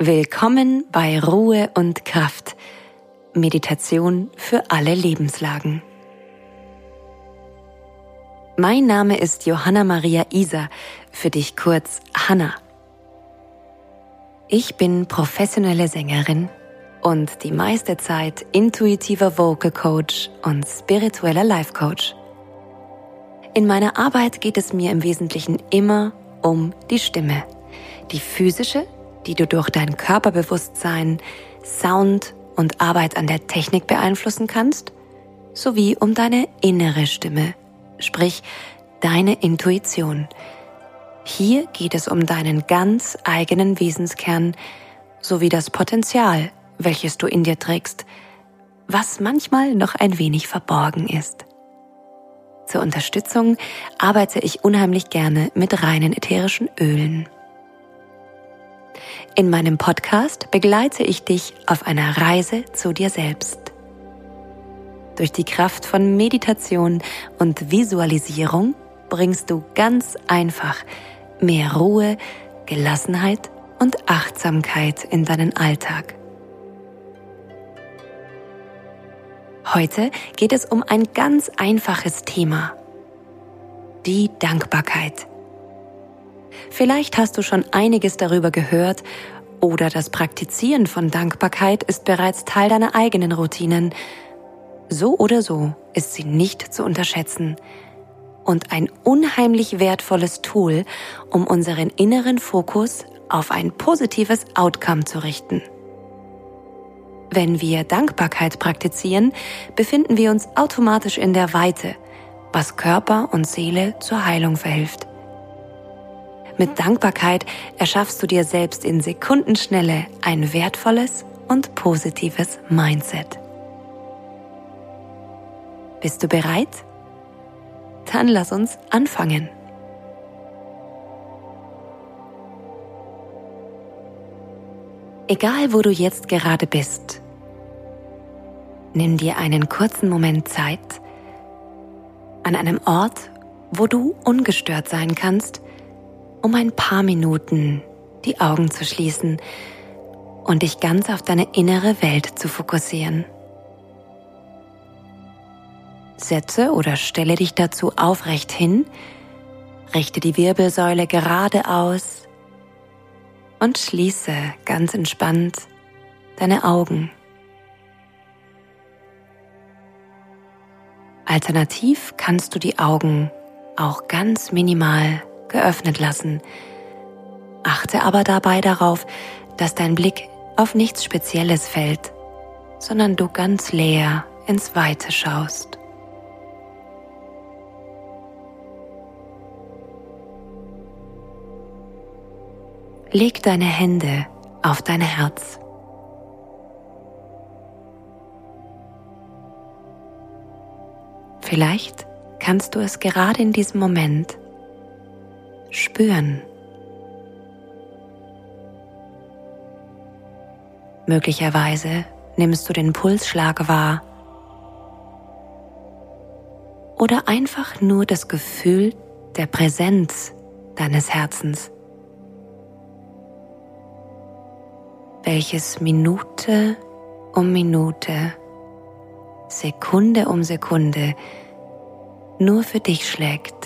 Willkommen bei Ruhe und Kraft. Meditation für alle Lebenslagen. Mein Name ist Johanna Maria Isa, für dich kurz Hanna. Ich bin professionelle Sängerin und die meiste Zeit intuitiver Vocal Coach und spiritueller Life Coach. In meiner Arbeit geht es mir im Wesentlichen immer um die Stimme, die physische die du durch dein Körperbewusstsein, Sound und Arbeit an der Technik beeinflussen kannst, sowie um deine innere Stimme, sprich deine Intuition. Hier geht es um deinen ganz eigenen Wesenskern sowie das Potenzial, welches du in dir trägst, was manchmal noch ein wenig verborgen ist. Zur Unterstützung arbeite ich unheimlich gerne mit reinen ätherischen Ölen. In meinem Podcast begleite ich dich auf einer Reise zu dir selbst. Durch die Kraft von Meditation und Visualisierung bringst du ganz einfach mehr Ruhe, Gelassenheit und Achtsamkeit in deinen Alltag. Heute geht es um ein ganz einfaches Thema. Die Dankbarkeit. Vielleicht hast du schon einiges darüber gehört oder das Praktizieren von Dankbarkeit ist bereits Teil deiner eigenen Routinen. So oder so ist sie nicht zu unterschätzen und ein unheimlich wertvolles Tool, um unseren inneren Fokus auf ein positives Outcome zu richten. Wenn wir Dankbarkeit praktizieren, befinden wir uns automatisch in der Weite, was Körper und Seele zur Heilung verhilft. Mit Dankbarkeit erschaffst du dir selbst in Sekundenschnelle ein wertvolles und positives Mindset. Bist du bereit? Dann lass uns anfangen. Egal wo du jetzt gerade bist, nimm dir einen kurzen Moment Zeit an einem Ort, wo du ungestört sein kannst um ein paar Minuten die Augen zu schließen und dich ganz auf deine innere Welt zu fokussieren. Setze oder stelle dich dazu aufrecht hin, richte die Wirbelsäule gerade aus und schließe ganz entspannt deine Augen. Alternativ kannst du die Augen auch ganz minimal geöffnet lassen. Achte aber dabei darauf, dass dein Blick auf nichts Spezielles fällt, sondern du ganz leer ins Weite schaust. Leg deine Hände auf dein Herz. Vielleicht kannst du es gerade in diesem Moment spüren. Möglicherweise nimmst du den Pulsschlag wahr oder einfach nur das Gefühl der Präsenz deines Herzens, welches Minute um Minute, Sekunde um Sekunde nur für dich schlägt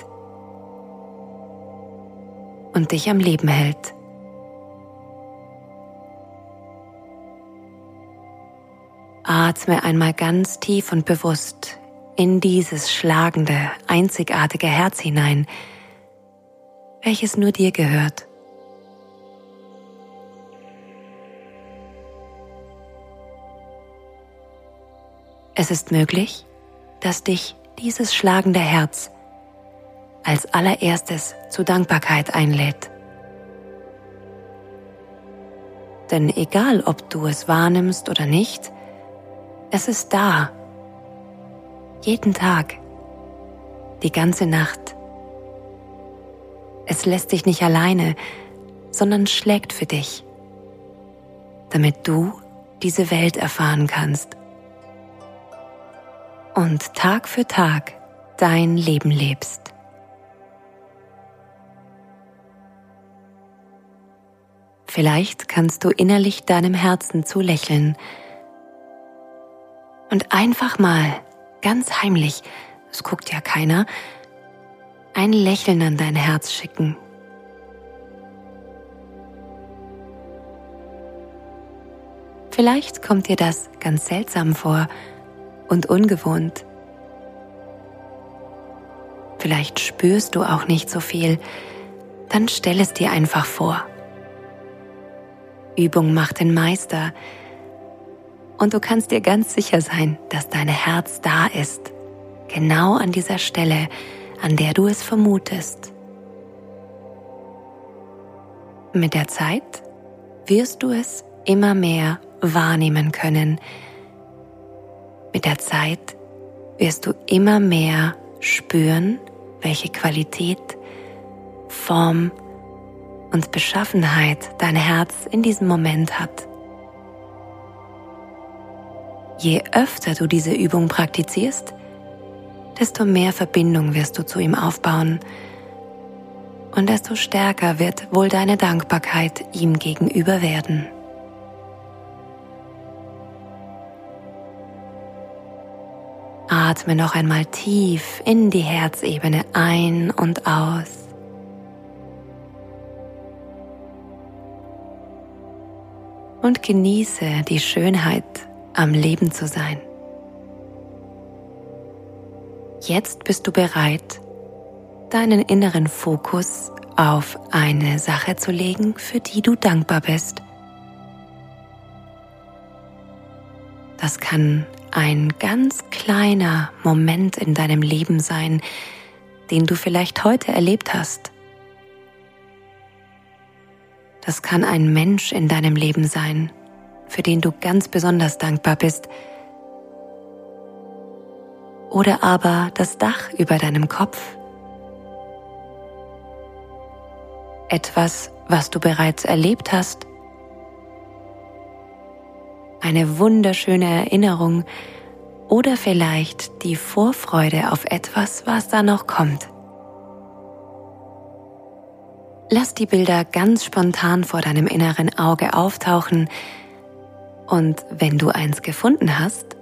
und dich am Leben hält. Atme einmal ganz tief und bewusst in dieses schlagende, einzigartige Herz hinein, welches nur dir gehört. Es ist möglich, dass dich dieses schlagende Herz als allererstes zu Dankbarkeit einlädt. Denn egal ob du es wahrnimmst oder nicht, es ist da. Jeden Tag. Die ganze Nacht. Es lässt dich nicht alleine, sondern schlägt für dich, damit du diese Welt erfahren kannst und Tag für Tag dein Leben lebst. Vielleicht kannst du innerlich deinem Herzen zulächeln und einfach mal ganz heimlich, es guckt ja keiner, ein Lächeln an dein Herz schicken. Vielleicht kommt dir das ganz seltsam vor und ungewohnt. Vielleicht spürst du auch nicht so viel, dann stell es dir einfach vor. Übung macht den Meister und du kannst dir ganz sicher sein, dass dein Herz da ist, genau an dieser Stelle, an der du es vermutest. Mit der Zeit wirst du es immer mehr wahrnehmen können. Mit der Zeit wirst du immer mehr spüren, welche Qualität, Form und Beschaffenheit dein Herz in diesem Moment hat. Je öfter du diese Übung praktizierst, desto mehr Verbindung wirst du zu ihm aufbauen und desto stärker wird wohl deine Dankbarkeit ihm gegenüber werden. Atme noch einmal tief in die Herzebene ein und aus. Und genieße die Schönheit, am Leben zu sein. Jetzt bist du bereit, deinen inneren Fokus auf eine Sache zu legen, für die du dankbar bist. Das kann ein ganz kleiner Moment in deinem Leben sein, den du vielleicht heute erlebt hast. Das kann ein Mensch in deinem Leben sein, für den du ganz besonders dankbar bist oder aber das Dach über deinem Kopf. Etwas, was du bereits erlebt hast. Eine wunderschöne Erinnerung oder vielleicht die Vorfreude auf etwas, was da noch kommt. Lass die Bilder ganz spontan vor deinem inneren Auge auftauchen und wenn du eins gefunden hast,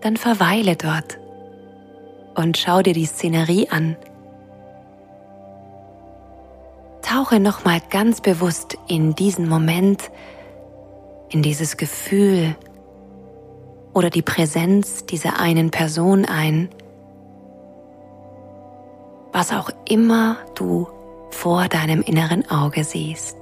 dann verweile dort und schau dir die Szenerie an. Tauche nochmal ganz bewusst in diesen Moment, in dieses Gefühl oder die Präsenz dieser einen Person ein, was auch immer du vor deinem inneren Auge siehst.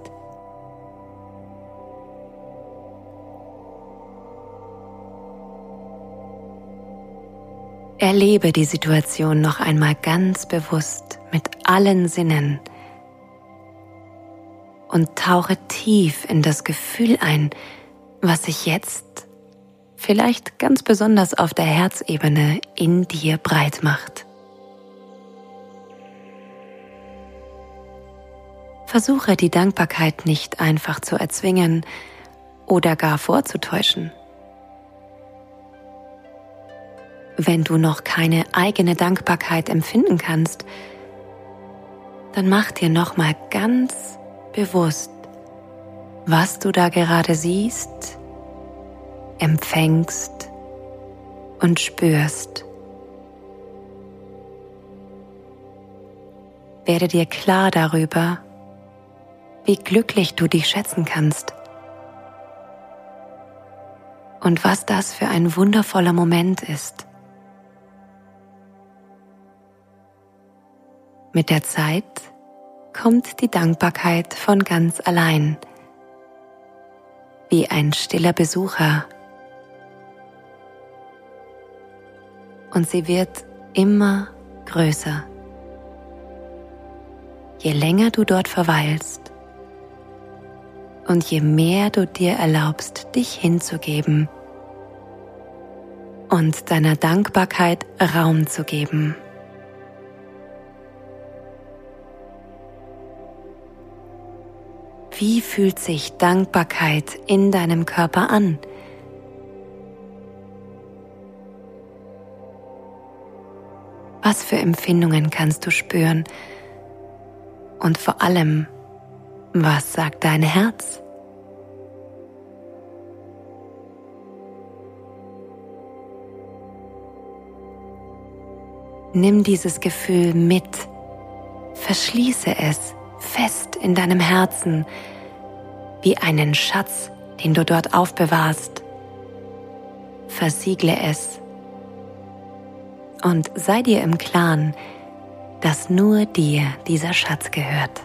Erlebe die Situation noch einmal ganz bewusst mit allen Sinnen und tauche tief in das Gefühl ein, was sich jetzt vielleicht ganz besonders auf der Herzebene in dir breit macht. Versuche die Dankbarkeit nicht einfach zu erzwingen oder gar vorzutäuschen. Wenn du noch keine eigene Dankbarkeit empfinden kannst, dann mach dir nochmal ganz bewusst, was du da gerade siehst, empfängst und spürst. Werde dir klar darüber, wie glücklich du dich schätzen kannst und was das für ein wundervoller Moment ist. Mit der Zeit kommt die Dankbarkeit von ganz allein, wie ein stiller Besucher. Und sie wird immer größer. Je länger du dort verweilst und je mehr du dir erlaubst, dich hinzugeben und deiner Dankbarkeit Raum zu geben. Wie fühlt sich Dankbarkeit in deinem Körper an? Was für Empfindungen kannst du spüren? Und vor allem, Was sagt dein Herz? Nimm dieses Gefühl mit, verschließe es fest in deinem Herzen wie einen Schatz, den du dort aufbewahrst. Versiegle es und sei dir im Klaren, dass nur dir dieser Schatz gehört.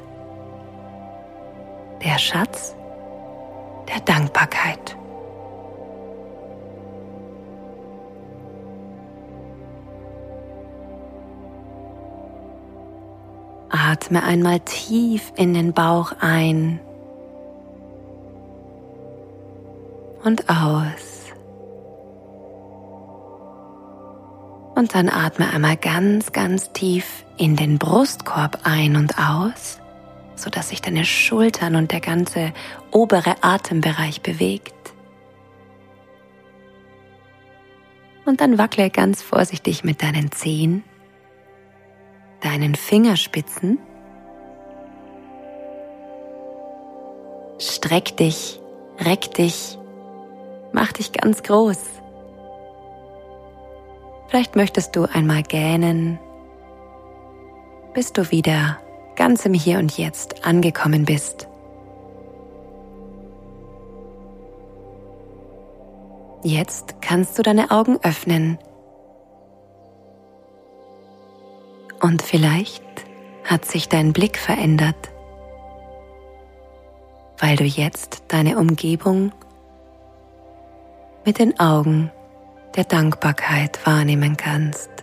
Der Schatz der Dankbarkeit. Atme einmal tief in den Bauch ein und aus. Und dann atme einmal ganz, ganz tief in den Brustkorb ein und aus, sodass sich deine Schultern und der ganze obere Atembereich bewegt. Und dann wackle ganz vorsichtig mit deinen Zehen deinen Fingerspitzen. Streck dich, reck dich, mach dich ganz groß. Vielleicht möchtest du einmal gähnen, bis du wieder ganz im Hier und Jetzt angekommen bist. Jetzt kannst du deine Augen öffnen Und vielleicht hat sich dein Blick verändert, weil du jetzt deine Umgebung mit den Augen der Dankbarkeit wahrnehmen kannst.